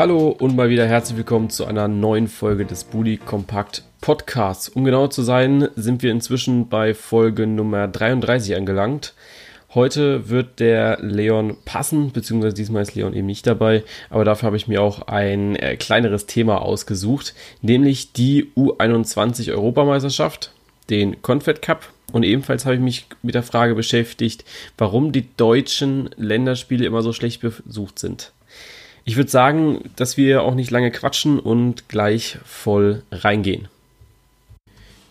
Hallo und mal wieder herzlich willkommen zu einer neuen Folge des Bully Kompakt Podcasts. Um genau zu sein, sind wir inzwischen bei Folge Nummer 33 angelangt. Heute wird der Leon passen, beziehungsweise diesmal ist Leon eben nicht dabei, aber dafür habe ich mir auch ein äh, kleineres Thema ausgesucht, nämlich die U21 Europameisterschaft, den Confed Cup. Und ebenfalls habe ich mich mit der Frage beschäftigt, warum die deutschen Länderspiele immer so schlecht besucht sind. Ich würde sagen, dass wir auch nicht lange quatschen und gleich voll reingehen.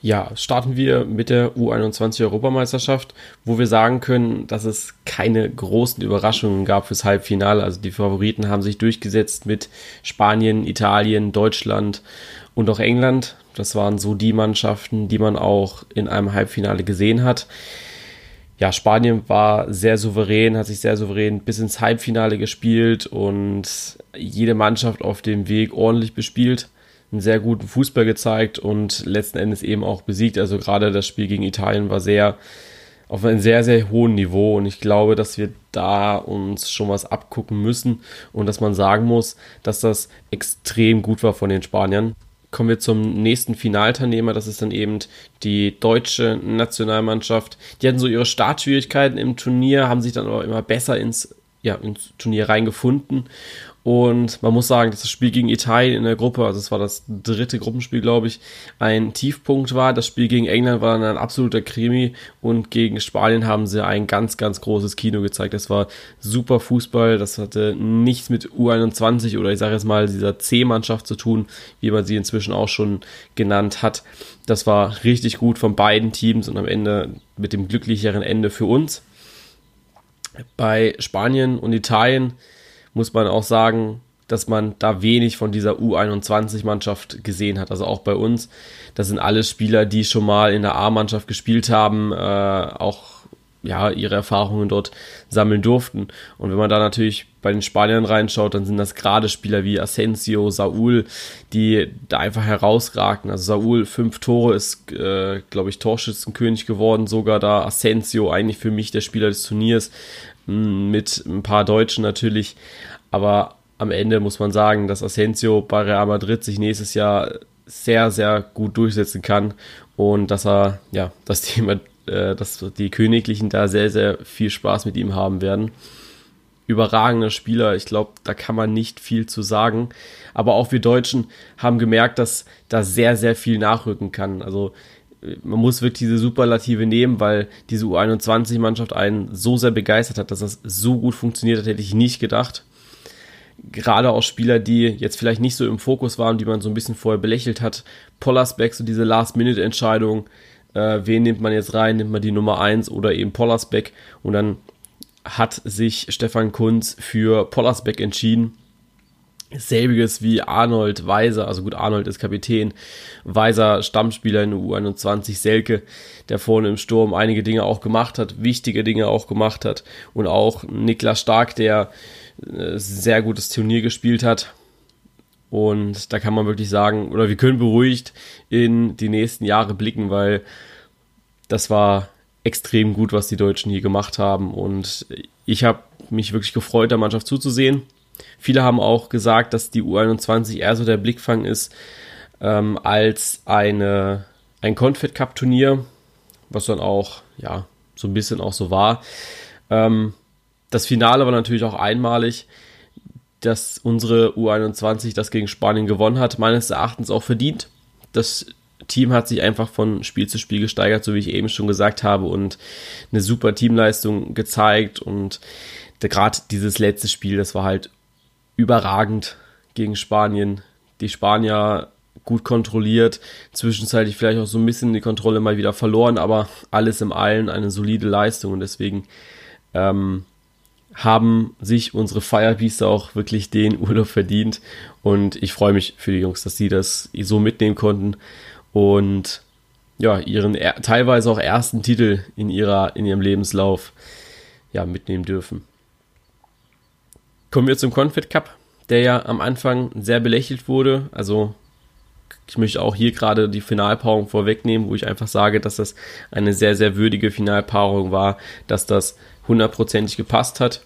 Ja, starten wir mit der U21 Europameisterschaft, wo wir sagen können, dass es keine großen Überraschungen gab fürs Halbfinale. Also die Favoriten haben sich durchgesetzt mit Spanien, Italien, Deutschland und auch England. Das waren so die Mannschaften, die man auch in einem Halbfinale gesehen hat ja, Spanien war sehr souverän, hat sich sehr souverän bis ins Halbfinale gespielt und jede Mannschaft auf dem Weg ordentlich bespielt, einen sehr guten Fußball gezeigt und letzten Endes eben auch besiegt. Also gerade das Spiel gegen Italien war sehr auf einem sehr, sehr hohen Niveau und ich glaube, dass wir da uns schon was abgucken müssen und dass man sagen muss, dass das extrem gut war von den Spaniern kommen wir zum nächsten Finalteilnehmer. Das ist dann eben die deutsche Nationalmannschaft. Die hatten so ihre Startschwierigkeiten im Turnier, haben sich dann aber immer besser ins, ja, ins Turnier reingefunden und man muss sagen, dass das Spiel gegen Italien in der Gruppe, also es war das dritte Gruppenspiel, glaube ich, ein Tiefpunkt war. Das Spiel gegen England war dann ein absoluter Krimi und gegen Spanien haben sie ein ganz, ganz großes Kino gezeigt. Das war super Fußball, das hatte nichts mit U21 oder ich sage jetzt mal dieser C-Mannschaft zu tun, wie man sie inzwischen auch schon genannt hat. Das war richtig gut von beiden Teams und am Ende mit dem glücklicheren Ende für uns. Bei Spanien und Italien muss man auch sagen, dass man da wenig von dieser U21-Mannschaft gesehen hat. Also auch bei uns, das sind alles Spieler, die schon mal in der A-Mannschaft gespielt haben, äh, auch ja, ihre Erfahrungen dort sammeln durften. Und wenn man da natürlich bei den Spaniern reinschaut, dann sind das gerade Spieler wie Asensio, Saul, die da einfach herausragten. Also Saul, fünf Tore, ist, äh, glaube ich, Torschützenkönig geworden, sogar da Asensio, eigentlich für mich der Spieler des Turniers, mit ein paar Deutschen natürlich. Aber am Ende muss man sagen, dass Asensio bei Real Madrid sich nächstes Jahr sehr, sehr gut durchsetzen kann und dass er, ja, das Thema, äh, dass die Königlichen da sehr, sehr viel Spaß mit ihm haben werden. Überragender Spieler, ich glaube, da kann man nicht viel zu sagen. Aber auch wir Deutschen haben gemerkt, dass da sehr, sehr viel nachrücken kann. Also man muss wirklich diese Superlative nehmen, weil diese U21-Mannschaft einen so sehr begeistert hat, dass das so gut funktioniert hat, hätte ich nicht gedacht. Gerade auch Spieler, die jetzt vielleicht nicht so im Fokus waren, die man so ein bisschen vorher belächelt hat. Pollersbeck, so diese Last-Minute-Entscheidung, äh, wen nimmt man jetzt rein, nimmt man die Nummer 1 oder eben Pollersbeck? Und dann hat sich Stefan Kunz für Pollersbeck entschieden Selbiges wie Arnold Weiser, also gut, Arnold ist Kapitän, Weiser Stammspieler in der U21, Selke, der vorne im Sturm einige Dinge auch gemacht hat, wichtige Dinge auch gemacht hat und auch Niklas Stark, der äh, sehr gutes Turnier gespielt hat. Und da kann man wirklich sagen, oder wir können beruhigt in die nächsten Jahre blicken, weil das war extrem gut, was die Deutschen hier gemacht haben. Und ich habe mich wirklich gefreut, der Mannschaft zuzusehen Viele haben auch gesagt, dass die U21 eher so der Blickfang ist ähm, als eine, ein Confed Cup Turnier, was dann auch, ja, so ein bisschen auch so war. Ähm, das Finale war natürlich auch einmalig, dass unsere U21 das gegen Spanien gewonnen hat, meines Erachtens auch verdient. Das Team hat sich einfach von Spiel zu Spiel gesteigert, so wie ich eben schon gesagt habe, und eine super Teamleistung gezeigt. Und gerade dieses letzte Spiel, das war halt überragend gegen Spanien. Die Spanier gut kontrolliert, zwischenzeitlich vielleicht auch so ein bisschen die Kontrolle mal wieder verloren, aber alles im Allen eine solide Leistung und deswegen ähm, haben sich unsere Firebeaster auch wirklich den Urlaub verdient und ich freue mich für die Jungs, dass sie das so mitnehmen konnten und ja, ihren teilweise auch ersten Titel in ihrer in ihrem Lebenslauf ja mitnehmen dürfen. Kommen wir zum Confed Cup, der ja am Anfang sehr belächelt wurde. Also ich möchte auch hier gerade die Finalpaarung vorwegnehmen, wo ich einfach sage, dass das eine sehr, sehr würdige Finalpaarung war, dass das hundertprozentig gepasst hat.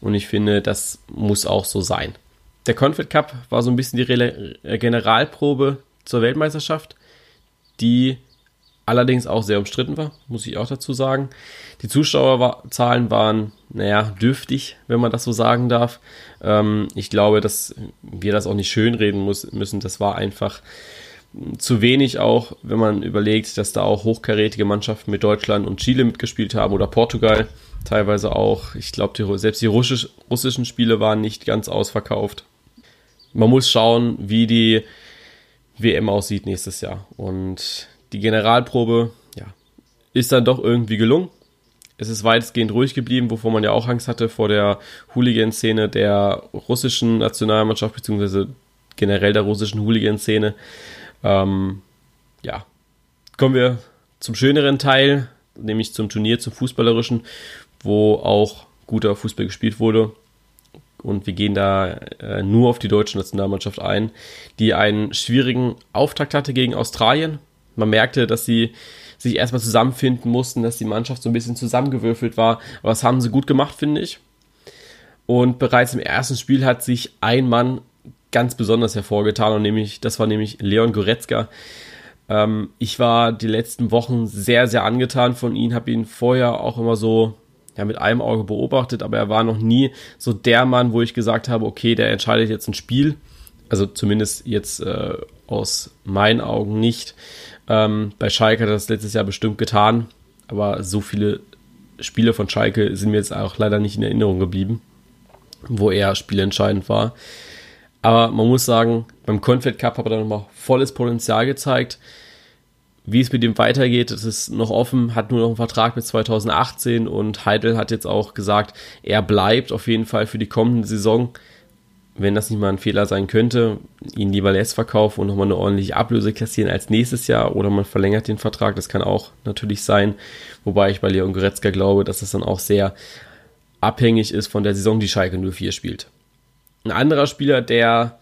Und ich finde, das muss auch so sein. der Confed Cup war so ein bisschen die äh, Generalprobe zur Weltmeisterschaft, die allerdings auch sehr umstritten war, muss ich auch dazu sagen. Die Zuschauerzahlen waren, naja, dürftig, wenn man das so sagen darf. Ähm, ich glaube, dass wir das auch nicht schönreden muss, müssen. Das war einfach zu wenig auch, wenn man überlegt, dass da auch hochkarätige Mannschaften mit Deutschland und Chile mitgespielt haben oder Portugal teilweise auch. Ich glaube, selbst die russisch, russischen Spiele waren nicht ganz ausverkauft. Man muss schauen, wie die WM aussieht nächstes Jahr. Und die Generalprobe, ja, ist dann doch irgendwie gelungen. Es ist weitestgehend ruhig geblieben, wovor man ja auch Angst hatte vor der Hooligan-Szene der russischen Nationalmannschaft, beziehungsweise generell der russischen Hooligan-Szene. Ähm, ja, kommen wir zum schöneren Teil, nämlich zum Turnier, zum Fußballerischen, wo auch guter Fußball gespielt wurde. Und wir gehen da äh, nur auf die deutsche Nationalmannschaft ein, die einen schwierigen Auftakt hatte gegen Australien. Man merkte, dass sie sich erstmal zusammenfinden mussten, dass die Mannschaft so ein bisschen zusammengewürfelt war. Aber das haben sie gut gemacht, finde ich. Und bereits im ersten Spiel hat sich ein Mann ganz besonders hervorgetan und nämlich, das war nämlich Leon Goretzka. Ähm, ich war die letzten Wochen sehr, sehr angetan von ihm, habe ihn vorher auch immer so ja, mit einem Auge beobachtet, aber er war noch nie so der Mann, wo ich gesagt habe, okay, der entscheidet jetzt ein Spiel. Also zumindest jetzt äh, aus meinen Augen nicht. Ähm, bei Schalke hat er das letztes Jahr bestimmt getan, aber so viele Spiele von Schalke sind mir jetzt auch leider nicht in Erinnerung geblieben, wo er spielentscheidend war. Aber man muss sagen, beim Confed Cup hat er nochmal volles Potenzial gezeigt. Wie es mit ihm weitergeht, das ist noch offen, hat nur noch einen Vertrag bis 2018 und Heidel hat jetzt auch gesagt, er bleibt auf jeden Fall für die kommende Saison wenn das nicht mal ein Fehler sein könnte, ihn lieber lässt verkaufen und nochmal eine ordentliche Ablöse kassieren als nächstes Jahr oder man verlängert den Vertrag, das kann auch natürlich sein. Wobei ich bei Leon Goretzka glaube, dass das dann auch sehr abhängig ist von der Saison, die Schalke 04 spielt. Ein anderer Spieler, der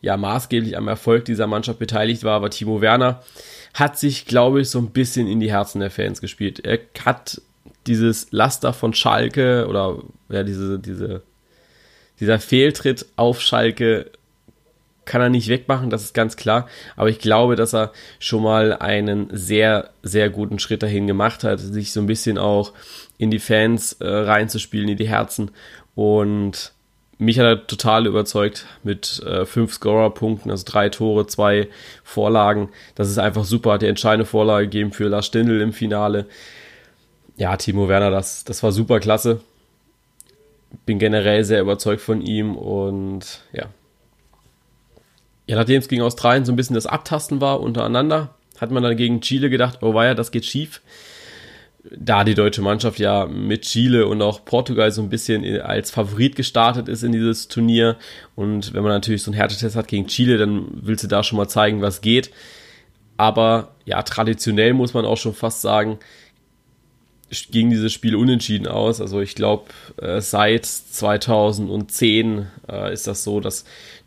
ja maßgeblich am Erfolg dieser Mannschaft beteiligt war, war Timo Werner. Hat sich, glaube ich, so ein bisschen in die Herzen der Fans gespielt. Er hat dieses Laster von Schalke oder ja, diese, diese dieser Fehltritt auf Schalke kann er nicht wegmachen, das ist ganz klar. Aber ich glaube, dass er schon mal einen sehr, sehr guten Schritt dahin gemacht hat, sich so ein bisschen auch in die Fans äh, reinzuspielen, in die Herzen. Und mich hat er total überzeugt mit äh, fünf Scorer-Punkten, also drei Tore, zwei Vorlagen. Das ist einfach super. Hat die entscheidende Vorlage gegeben für Lars Stindl im Finale. Ja, Timo Werner, das, das war super klasse bin generell sehr überzeugt von ihm und ja. Ja, nachdem es gegen Australien so ein bisschen das Abtasten war untereinander, hat man dann gegen Chile gedacht, oh weia, das geht schief. Da die deutsche Mannschaft ja mit Chile und auch Portugal so ein bisschen als Favorit gestartet ist in dieses Turnier und wenn man natürlich so einen Härtetest hat gegen Chile, dann willst du da schon mal zeigen, was geht. Aber ja, traditionell muss man auch schon fast sagen, ging dieses Spiel unentschieden aus. Also ich glaube, äh, seit 2010 äh, ist das so, dass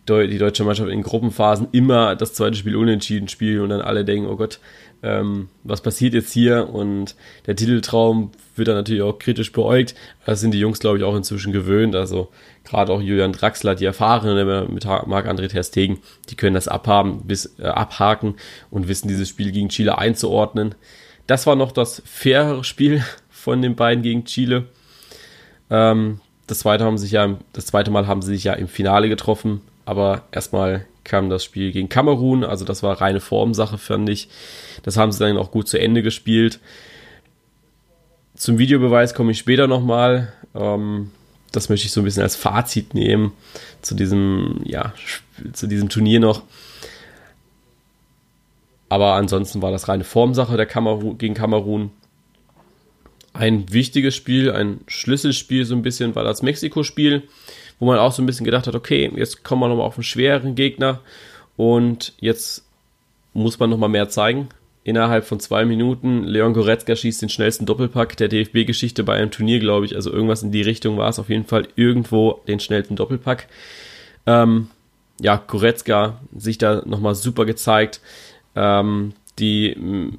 die deutsche Mannschaft in Gruppenphasen immer das zweite Spiel unentschieden spielt und dann alle denken, oh Gott, ähm, was passiert jetzt hier? Und der Titeltraum wird dann natürlich auch kritisch beäugt. Das sind die Jungs, glaube ich, auch inzwischen gewöhnt. Also gerade auch Julian Draxler, die Erfahrenen mit Marc-André Ter Stegen, die können das abhaben, bis, äh, abhaken und wissen, dieses Spiel gegen Chile einzuordnen. Das war noch das fairere Spiel von den beiden gegen Chile. Ähm, das, zweite haben sich ja, das zweite Mal haben sie sich ja im Finale getroffen, aber erstmal kam das Spiel gegen Kamerun, also das war reine Formsache, fand ich. Das haben sie dann auch gut zu Ende gespielt. Zum Videobeweis komme ich später nochmal. Ähm, das möchte ich so ein bisschen als Fazit nehmen zu diesem, ja, zu diesem Turnier noch. Aber ansonsten war das reine Formsache der Kamerun, gegen Kamerun. Ein wichtiges Spiel, ein Schlüsselspiel so ein bisschen war das Mexiko-Spiel, wo man auch so ein bisschen gedacht hat, okay, jetzt kommen wir nochmal auf einen schweren Gegner und jetzt muss man nochmal mehr zeigen. Innerhalb von zwei Minuten, Leon Goretzka schießt den schnellsten Doppelpack der DFB-Geschichte bei einem Turnier, glaube ich. Also irgendwas in die Richtung war es auf jeden Fall irgendwo den schnellsten Doppelpack. Ähm, ja, Goretzka sich da nochmal super gezeigt. Ähm, die mm,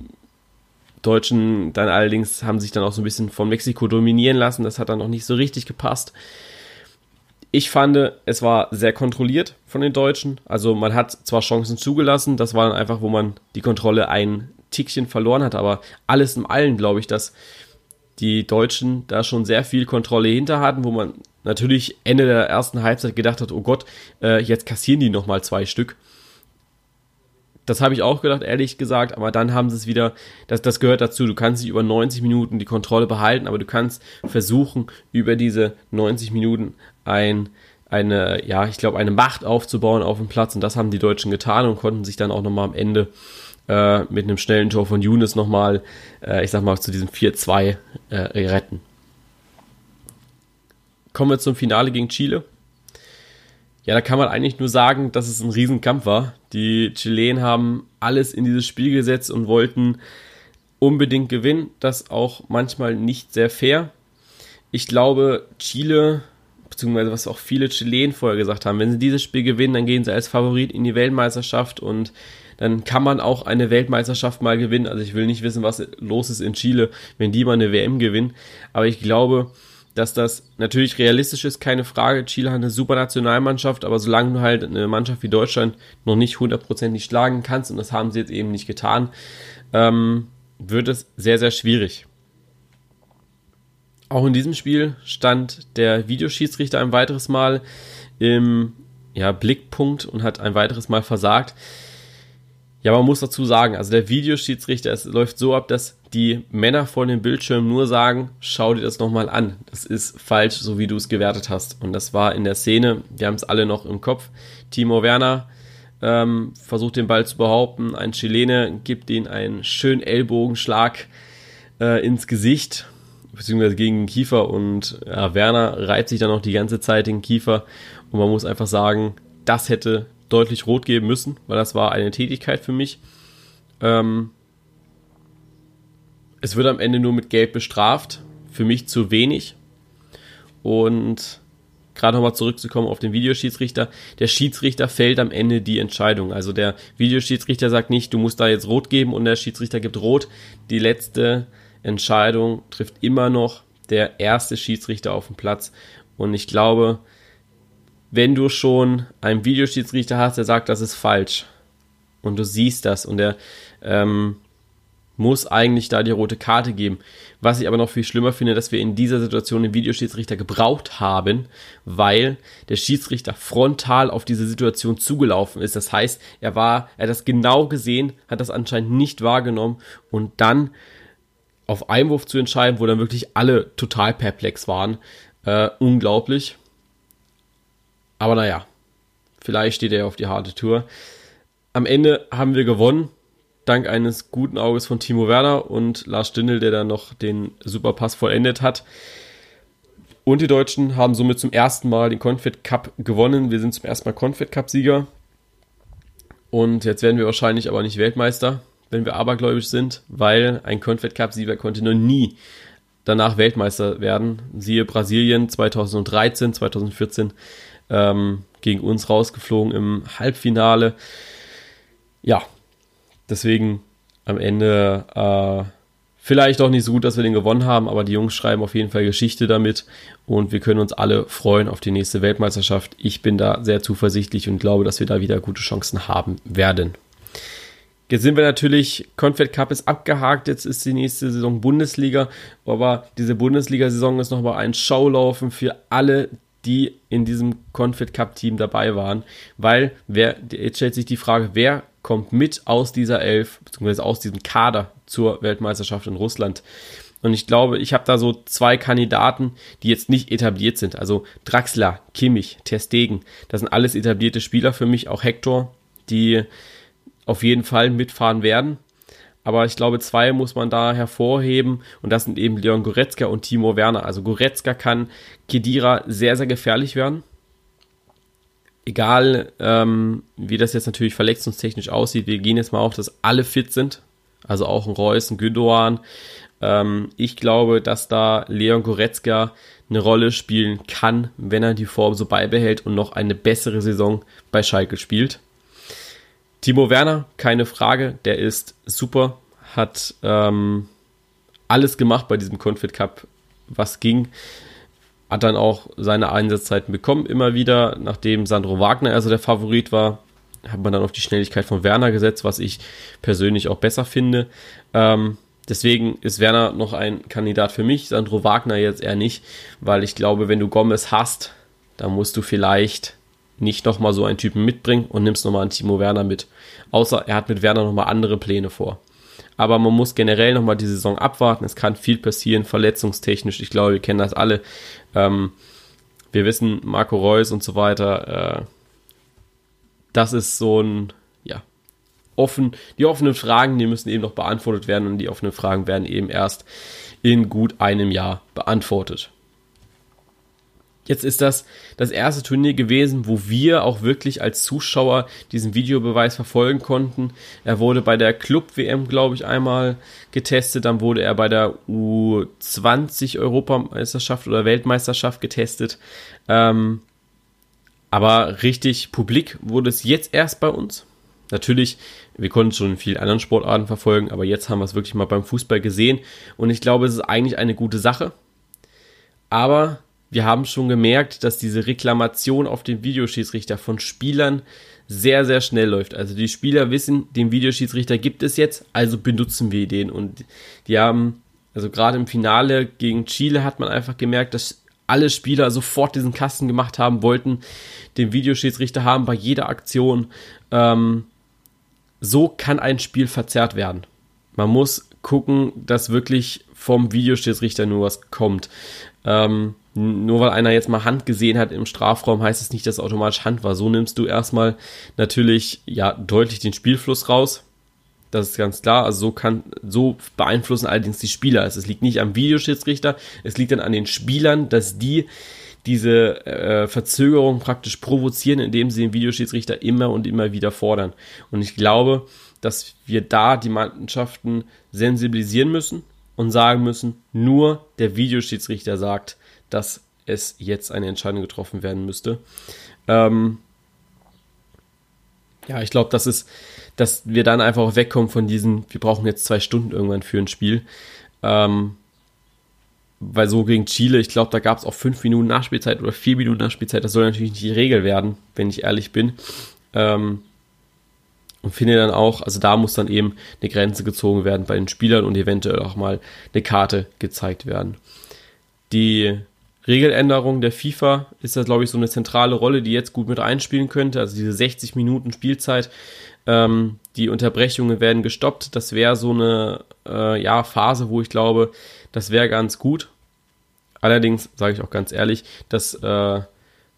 Deutschen dann allerdings haben sich dann auch so ein bisschen von Mexiko dominieren lassen. Das hat dann noch nicht so richtig gepasst. Ich fand, es war sehr kontrolliert von den Deutschen. Also man hat zwar Chancen zugelassen, das war dann einfach, wo man die Kontrolle ein Tickchen verloren hat, aber alles in allem glaube ich, dass die Deutschen da schon sehr viel Kontrolle hinter hatten, wo man natürlich Ende der ersten Halbzeit gedacht hat, oh Gott, äh, jetzt kassieren die nochmal zwei Stück. Das habe ich auch gedacht, ehrlich gesagt, aber dann haben sie es wieder, das, das gehört dazu, du kannst nicht über 90 Minuten die Kontrolle behalten, aber du kannst versuchen, über diese 90 Minuten ein, eine, ja, ich glaube, eine Macht aufzubauen auf dem Platz und das haben die Deutschen getan und konnten sich dann auch nochmal am Ende äh, mit einem schnellen Tor von Younes nochmal, äh, ich sag mal, zu diesem 4-2 äh, retten. Kommen wir zum Finale gegen Chile. Ja, da kann man eigentlich nur sagen, dass es ein Riesenkampf war. Die Chilen haben alles in dieses Spiel gesetzt und wollten unbedingt gewinnen. Das auch manchmal nicht sehr fair. Ich glaube, Chile, beziehungsweise was auch viele Chilen vorher gesagt haben, wenn sie dieses Spiel gewinnen, dann gehen sie als Favorit in die Weltmeisterschaft und dann kann man auch eine Weltmeisterschaft mal gewinnen. Also ich will nicht wissen, was los ist in Chile, wenn die mal eine WM gewinnen. Aber ich glaube, dass das natürlich realistisch ist, keine Frage. Chile hat eine super Nationalmannschaft, aber solange du halt eine Mannschaft wie Deutschland noch nicht hundertprozentig schlagen kannst, und das haben sie jetzt eben nicht getan, ähm, wird es sehr, sehr schwierig. Auch in diesem Spiel stand der Videoschiedsrichter ein weiteres Mal im ja, Blickpunkt und hat ein weiteres Mal versagt. Ja, man muss dazu sagen, also der Videoschiedsrichter, es läuft so ab, dass die Männer vor dem Bildschirm nur sagen, schau dir das nochmal an. Das ist falsch, so wie du es gewertet hast. Und das war in der Szene, wir haben es alle noch im Kopf. Timo Werner ähm, versucht den Ball zu behaupten, ein Chilene gibt ihn einen schönen Ellbogenschlag äh, ins Gesicht, beziehungsweise gegen den Kiefer und ja, Werner reibt sich dann noch die ganze Zeit den Kiefer und man muss einfach sagen, das hätte deutlich rot geben müssen, weil das war eine Tätigkeit für mich. Ähm, es wird am Ende nur mit Gelb bestraft. Für mich zu wenig. Und gerade nochmal zurückzukommen auf den Videoschiedsrichter. Der Schiedsrichter fällt am Ende die Entscheidung. Also der Videoschiedsrichter sagt nicht, du musst da jetzt rot geben und der Schiedsrichter gibt rot. Die letzte Entscheidung trifft immer noch der erste Schiedsrichter auf dem Platz. Und ich glaube, wenn du schon einen Videoschiedsrichter hast, der sagt, das ist falsch und du siehst das und der ähm, muss eigentlich da die rote Karte geben. Was ich aber noch viel schlimmer finde, dass wir in dieser Situation den Videoschiedsrichter gebraucht haben, weil der Schiedsrichter frontal auf diese Situation zugelaufen ist. Das heißt, er war, er hat das genau gesehen, hat das anscheinend nicht wahrgenommen und dann auf Einwurf zu entscheiden, wo dann wirklich alle total perplex waren. Äh, unglaublich. Aber naja, vielleicht steht er auf die harte Tour. Am Ende haben wir gewonnen, dank eines guten Auges von Timo Werner und Lars Stindl, der dann noch den Superpass vollendet hat. Und die Deutschen haben somit zum ersten Mal den Confed Cup gewonnen. Wir sind zum ersten Mal Confed Cup Sieger. Und jetzt werden wir wahrscheinlich aber nicht Weltmeister, wenn wir abergläubisch sind, weil ein Confed Cup Sieger konnte noch nie danach Weltmeister werden. Siehe Brasilien 2013, 2014 ähm, gegen uns rausgeflogen im Halbfinale. Ja, deswegen am Ende äh, vielleicht auch nicht so gut, dass wir den gewonnen haben, aber die Jungs schreiben auf jeden Fall Geschichte damit und wir können uns alle freuen auf die nächste Weltmeisterschaft. Ich bin da sehr zuversichtlich und glaube, dass wir da wieder gute Chancen haben werden. Jetzt sind wir natürlich, Confed Cup ist abgehakt, jetzt ist die nächste Saison Bundesliga, aber diese Bundesliga-Saison ist nochmal ein Schaulaufen für alle, die in diesem Confed Cup Team dabei waren, weil wer, jetzt stellt sich die Frage, wer kommt mit aus dieser Elf, beziehungsweise aus diesem Kader zur Weltmeisterschaft in Russland. Und ich glaube, ich habe da so zwei Kandidaten, die jetzt nicht etabliert sind. Also Draxler, Kimmich, Terstegen, das sind alles etablierte Spieler für mich, auch Hector, die auf jeden Fall mitfahren werden. Aber ich glaube, zwei muss man da hervorheben und das sind eben Leon Goretzka und Timo Werner. Also Goretzka kann Kedira sehr, sehr gefährlich werden. Egal, ähm, wie das jetzt natürlich verletzungstechnisch aussieht, wir gehen jetzt mal auf, dass alle fit sind. Also auch ein Reus, ein Gündogan. Ähm, ich glaube, dass da Leon Goretzka eine Rolle spielen kann, wenn er die Form so beibehält und noch eine bessere Saison bei Schalke spielt. Timo Werner, keine Frage, der ist super, hat ähm, alles gemacht bei diesem Confit Cup, was ging. Hat dann auch seine Einsatzzeiten bekommen, immer wieder. Nachdem Sandro Wagner also der Favorit war, hat man dann auf die Schnelligkeit von Werner gesetzt, was ich persönlich auch besser finde. Ähm, deswegen ist Werner noch ein Kandidat für mich, Sandro Wagner jetzt eher nicht, weil ich glaube, wenn du Gomez hast, dann musst du vielleicht nicht nochmal so einen Typen mitbringen und nimmst nochmal einen Timo Werner mit. Außer er hat mit Werner nochmal andere Pläne vor. Aber man muss generell nochmal die Saison abwarten. Es kann viel passieren, verletzungstechnisch. Ich glaube, wir kennen das alle. Ähm, wir wissen, Marco Reus und so weiter. Äh, das ist so ein, ja, offen, die offenen Fragen, die müssen eben noch beantwortet werden und die offenen Fragen werden eben erst in gut einem Jahr beantwortet. Jetzt ist das das erste Turnier gewesen, wo wir auch wirklich als Zuschauer diesen Videobeweis verfolgen konnten. Er wurde bei der Club-WM, glaube ich, einmal getestet. Dann wurde er bei der U20 Europameisterschaft oder Weltmeisterschaft getestet. Ähm, aber richtig publik wurde es jetzt erst bei uns. Natürlich, wir konnten schon in vielen anderen Sportarten verfolgen, aber jetzt haben wir es wirklich mal beim Fußball gesehen. Und ich glaube, es ist eigentlich eine gute Sache. Aber wir haben schon gemerkt, dass diese Reklamation auf den Videoschiedsrichter von Spielern sehr, sehr schnell läuft. Also die Spieler wissen, den Videoschiedsrichter gibt es jetzt, also benutzen wir den. Und die haben, also gerade im Finale gegen Chile hat man einfach gemerkt, dass alle Spieler sofort diesen Kasten gemacht haben, wollten den Videoschiedsrichter haben bei jeder Aktion. Ähm, so kann ein Spiel verzerrt werden. Man muss gucken, dass wirklich vom Videoschiedsrichter nur was kommt. Ähm, nur weil einer jetzt mal Hand gesehen hat im Strafraum, heißt es nicht, dass automatisch Hand war. So nimmst du erstmal natürlich ja deutlich den Spielfluss raus. Das ist ganz klar. Also so kann, so beeinflussen allerdings die Spieler. Also es liegt nicht am Videoschiedsrichter, es liegt dann an den Spielern, dass die diese äh, Verzögerung praktisch provozieren, indem sie den Videoschiedsrichter immer und immer wieder fordern. Und ich glaube, dass wir da die Mannschaften sensibilisieren müssen und sagen müssen, nur der Videoschiedsrichter sagt, dass es jetzt eine Entscheidung getroffen werden müsste. Ähm, ja, ich glaube, das dass wir dann einfach auch wegkommen von diesen, wir brauchen jetzt zwei Stunden irgendwann für ein Spiel. Ähm, weil so gegen Chile, ich glaube, da gab es auch fünf Minuten Nachspielzeit oder vier Minuten Nachspielzeit. Das soll natürlich nicht die Regel werden, wenn ich ehrlich bin. Ähm, und finde dann auch, also da muss dann eben eine Grenze gezogen werden bei den Spielern und eventuell auch mal eine Karte gezeigt werden. Die Regeländerung der FIFA ist das, glaube ich, so eine zentrale Rolle, die jetzt gut mit einspielen könnte. Also diese 60 Minuten Spielzeit, ähm, die Unterbrechungen werden gestoppt. Das wäre so eine äh, ja, Phase, wo ich glaube, das wäre ganz gut. Allerdings sage ich auch ganz ehrlich, das äh,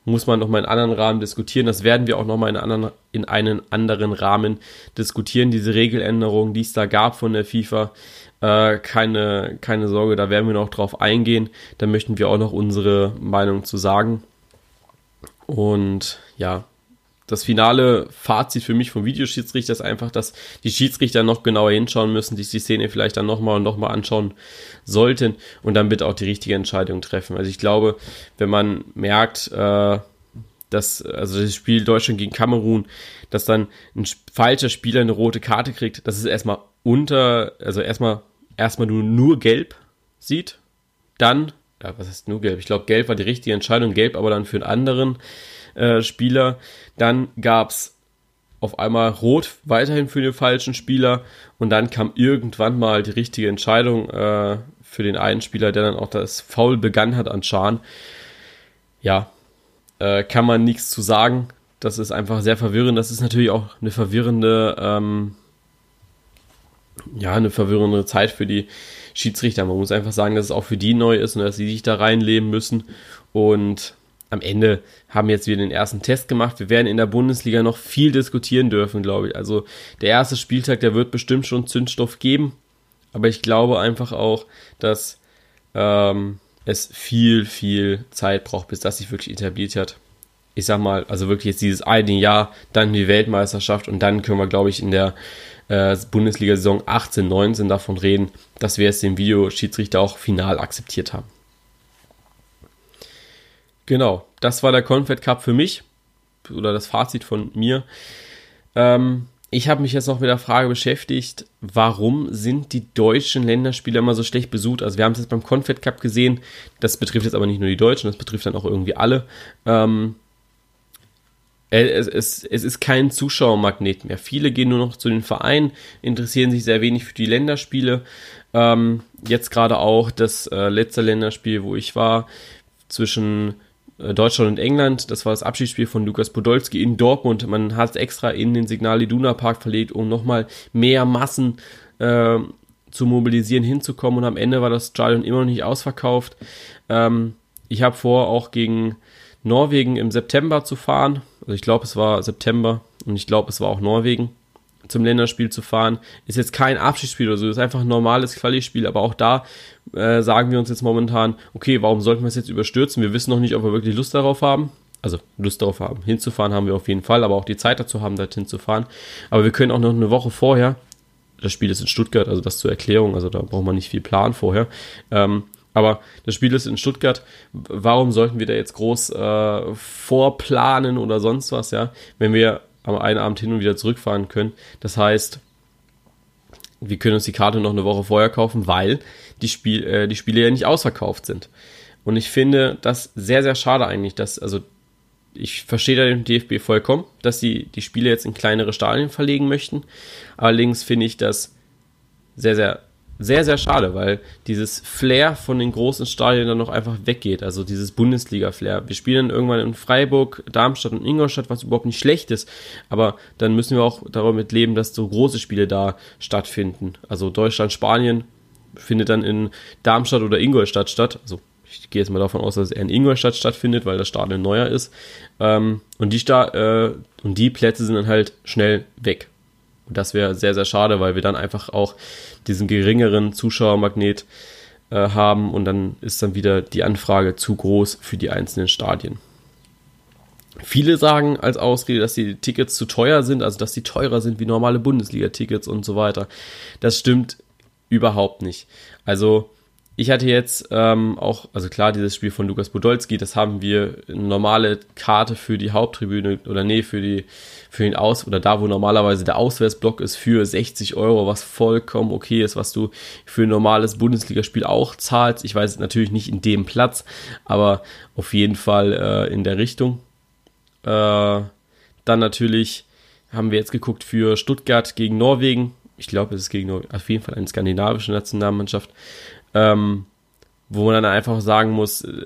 muss man nochmal in anderen Rahmen diskutieren. Das werden wir auch nochmal in, anderen, in einen anderen Rahmen diskutieren. Diese Regeländerungen, die es da gab von der FIFA, äh, keine, keine Sorge, da werden wir noch drauf eingehen. Da möchten wir auch noch unsere Meinung zu sagen. Und ja, das finale Fazit für mich vom Videoschiedsrichter ist einfach, dass die Schiedsrichter noch genauer hinschauen müssen, sich die Szene vielleicht dann nochmal und nochmal anschauen sollten und dann bitte auch die richtige Entscheidung treffen. Also ich glaube, wenn man merkt, äh, dass, also das Spiel Deutschland gegen Kamerun, dass dann ein falscher Spieler eine rote Karte kriegt, das ist erstmal unter, also erstmal erstmal nur, nur gelb sieht, dann, ja, was heißt nur gelb? Ich glaube, gelb war die richtige Entscheidung, gelb aber dann für einen anderen äh, Spieler. Dann gab es auf einmal rot weiterhin für den falschen Spieler und dann kam irgendwann mal die richtige Entscheidung äh, für den einen Spieler, der dann auch das Foul begann hat an Schan. Ja, äh, kann man nichts zu sagen. Das ist einfach sehr verwirrend. Das ist natürlich auch eine verwirrende ähm, ja, eine verwirrende Zeit für die Schiedsrichter. Man muss einfach sagen, dass es auch für die neu ist und dass sie sich da reinleben müssen. Und am Ende haben jetzt wieder den ersten Test gemacht. Wir werden in der Bundesliga noch viel diskutieren dürfen, glaube ich. Also der erste Spieltag, der wird bestimmt schon Zündstoff geben. Aber ich glaube einfach auch, dass ähm, es viel, viel Zeit braucht, bis das sich wirklich etabliert hat. Ich sag mal, also wirklich jetzt dieses eine Jahr, dann die Weltmeisterschaft und dann können wir, glaube ich, in der äh, Bundesliga-Saison 18, 19 davon reden, dass wir es dem Videoschiedsrichter auch final akzeptiert haben. Genau, das war der Confed Cup für mich oder das Fazit von mir. Ähm, ich habe mich jetzt noch mit der Frage beschäftigt, warum sind die deutschen Länderspiele immer so schlecht besucht? Also wir haben es jetzt beim Confed Cup gesehen, das betrifft jetzt aber nicht nur die Deutschen, das betrifft dann auch irgendwie alle. Ähm, es, es, es ist kein Zuschauermagnet mehr. Viele gehen nur noch zu den Vereinen, interessieren sich sehr wenig für die Länderspiele. Ähm, jetzt gerade auch das äh, letzte Länderspiel, wo ich war, zwischen äh, Deutschland und England. Das war das Abschiedsspiel von Lukas Podolski in Dortmund. Man hat es extra in den Signal Iduna Park verlegt, um nochmal mehr Massen äh, zu mobilisieren, hinzukommen. Und am Ende war das Stadion immer noch nicht ausverkauft. Ähm, ich habe vor, auch gegen Norwegen im September zu fahren. Also ich glaube, es war September und ich glaube, es war auch Norwegen zum Länderspiel zu fahren. Ist jetzt kein Abschiedsspiel oder so, ist einfach ein normales Quali-Spiel, aber auch da äh, sagen wir uns jetzt momentan, okay, warum sollten wir es jetzt überstürzen? Wir wissen noch nicht, ob wir wirklich Lust darauf haben. Also Lust darauf haben. Hinzufahren haben wir auf jeden Fall, aber auch die Zeit dazu haben, dorthin zu fahren. Aber wir können auch noch eine Woche vorher, das Spiel ist in Stuttgart, also das zur Erklärung, also da braucht man nicht viel Plan vorher. Ähm, aber das Spiel ist in Stuttgart. Warum sollten wir da jetzt groß äh, vorplanen oder sonst was, ja? Wenn wir am einen Abend hin und wieder zurückfahren können. Das heißt, wir können uns die Karte noch eine Woche vorher kaufen, weil die, Spiel, äh, die Spiele ja nicht ausverkauft sind. Und ich finde das sehr, sehr schade eigentlich, dass, also ich verstehe da den DFB vollkommen, dass sie die Spiele jetzt in kleinere Stadien verlegen möchten. Allerdings finde ich das sehr, sehr sehr, sehr schade, weil dieses Flair von den großen Stadien dann noch einfach weggeht. Also dieses Bundesliga-Flair. Wir spielen irgendwann in Freiburg, Darmstadt und Ingolstadt, was überhaupt nicht schlecht ist. Aber dann müssen wir auch damit leben, dass so große Spiele da stattfinden. Also Deutschland, Spanien findet dann in Darmstadt oder Ingolstadt statt. Also ich gehe jetzt mal davon aus, dass es eher in Ingolstadt stattfindet, weil das Stadion neuer ist. Ähm, und, die Sta äh, und die Plätze sind dann halt schnell weg. Das wäre sehr, sehr schade, weil wir dann einfach auch diesen geringeren Zuschauermagnet äh, haben und dann ist dann wieder die Anfrage zu groß für die einzelnen Stadien. Viele sagen als Ausrede, dass die Tickets zu teuer sind, also dass sie teurer sind wie normale Bundesliga-Tickets und so weiter. Das stimmt überhaupt nicht. Also ich hatte jetzt ähm, auch, also klar, dieses Spiel von Lukas Podolski, das haben wir eine normale Karte für die Haupttribüne oder nee, für die, für den Aus, oder da, wo normalerweise der Auswärtsblock ist, für 60 Euro, was vollkommen okay ist, was du für ein normales Bundesligaspiel auch zahlst. Ich weiß natürlich nicht in dem Platz, aber auf jeden Fall äh, in der Richtung. Äh, dann natürlich haben wir jetzt geguckt für Stuttgart gegen Norwegen. Ich glaube, es ist gegen Norwegen, auf jeden Fall eine skandinavische Nationalmannschaft ähm, wo man dann einfach sagen muss, äh,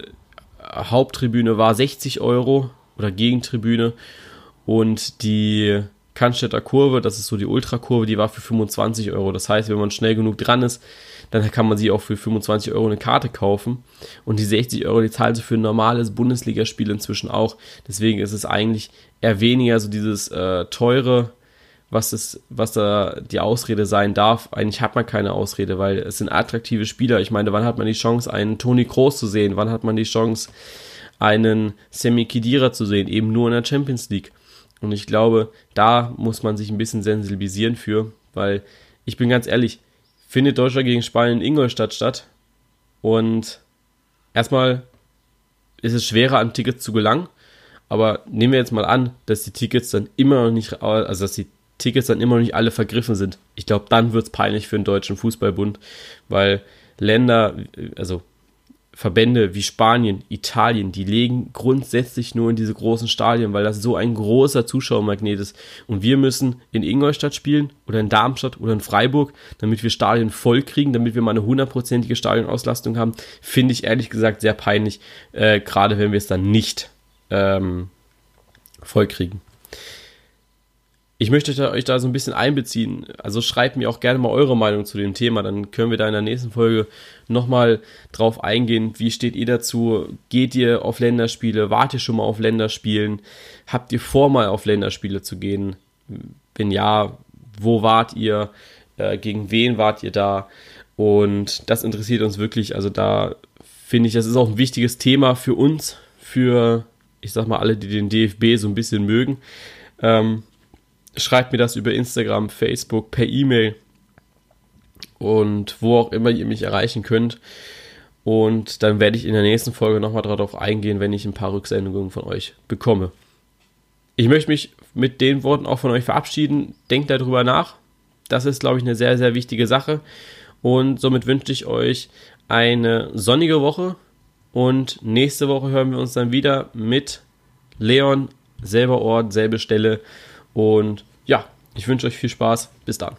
Haupttribüne war 60 Euro oder Gegentribüne und die Cannstätter Kurve, das ist so die Ultrakurve, die war für 25 Euro. Das heißt, wenn man schnell genug dran ist, dann kann man sie auch für 25 Euro eine Karte kaufen. Und die 60 Euro, die zahlt sie für ein normales Bundesligaspiel inzwischen auch. Deswegen ist es eigentlich eher weniger so dieses äh, teure was, es, was da die Ausrede sein darf. Eigentlich hat man keine Ausrede, weil es sind attraktive Spieler. Ich meine, wann hat man die Chance, einen Toni Kroos zu sehen? Wann hat man die Chance, einen Semi Kidira zu sehen? Eben nur in der Champions League. Und ich glaube, da muss man sich ein bisschen sensibilisieren für, weil ich bin ganz ehrlich, findet Deutschland gegen Spanien in Ingolstadt statt und erstmal ist es schwerer, an Tickets zu gelangen. Aber nehmen wir jetzt mal an, dass die Tickets dann immer noch nicht, also dass die Tickets dann immer noch nicht alle vergriffen sind. Ich glaube, dann wird es peinlich für den Deutschen Fußballbund, weil Länder, also Verbände wie Spanien, Italien, die legen grundsätzlich nur in diese großen Stadien, weil das so ein großer Zuschauermagnet ist. Und wir müssen in Ingolstadt spielen oder in Darmstadt oder in Freiburg, damit wir Stadien voll kriegen, damit wir mal eine hundertprozentige Stadionauslastung haben, finde ich ehrlich gesagt sehr peinlich, äh, gerade wenn wir es dann nicht ähm, voll kriegen. Ich möchte euch da so ein bisschen einbeziehen. Also schreibt mir auch gerne mal eure Meinung zu dem Thema. Dann können wir da in der nächsten Folge nochmal drauf eingehen. Wie steht ihr dazu? Geht ihr auf Länderspiele? Wart ihr schon mal auf Länderspielen? Habt ihr vor, mal auf Länderspiele zu gehen? Wenn ja, wo wart ihr? Äh, gegen wen wart ihr da? Und das interessiert uns wirklich. Also da finde ich, das ist auch ein wichtiges Thema für uns, für, ich sag mal, alle, die den DFB so ein bisschen mögen. Ähm, schreibt mir das über Instagram, Facebook, per E-Mail und wo auch immer ihr mich erreichen könnt. Und dann werde ich in der nächsten Folge nochmal darauf eingehen, wenn ich ein paar Rücksendungen von euch bekomme. Ich möchte mich mit den Worten auch von euch verabschieden. Denkt darüber nach. Das ist, glaube ich, eine sehr, sehr wichtige Sache. Und somit wünsche ich euch eine sonnige Woche. Und nächste Woche hören wir uns dann wieder mit Leon, selber Ort, selbe Stelle. Und ja, ich wünsche euch viel Spaß. Bis dann.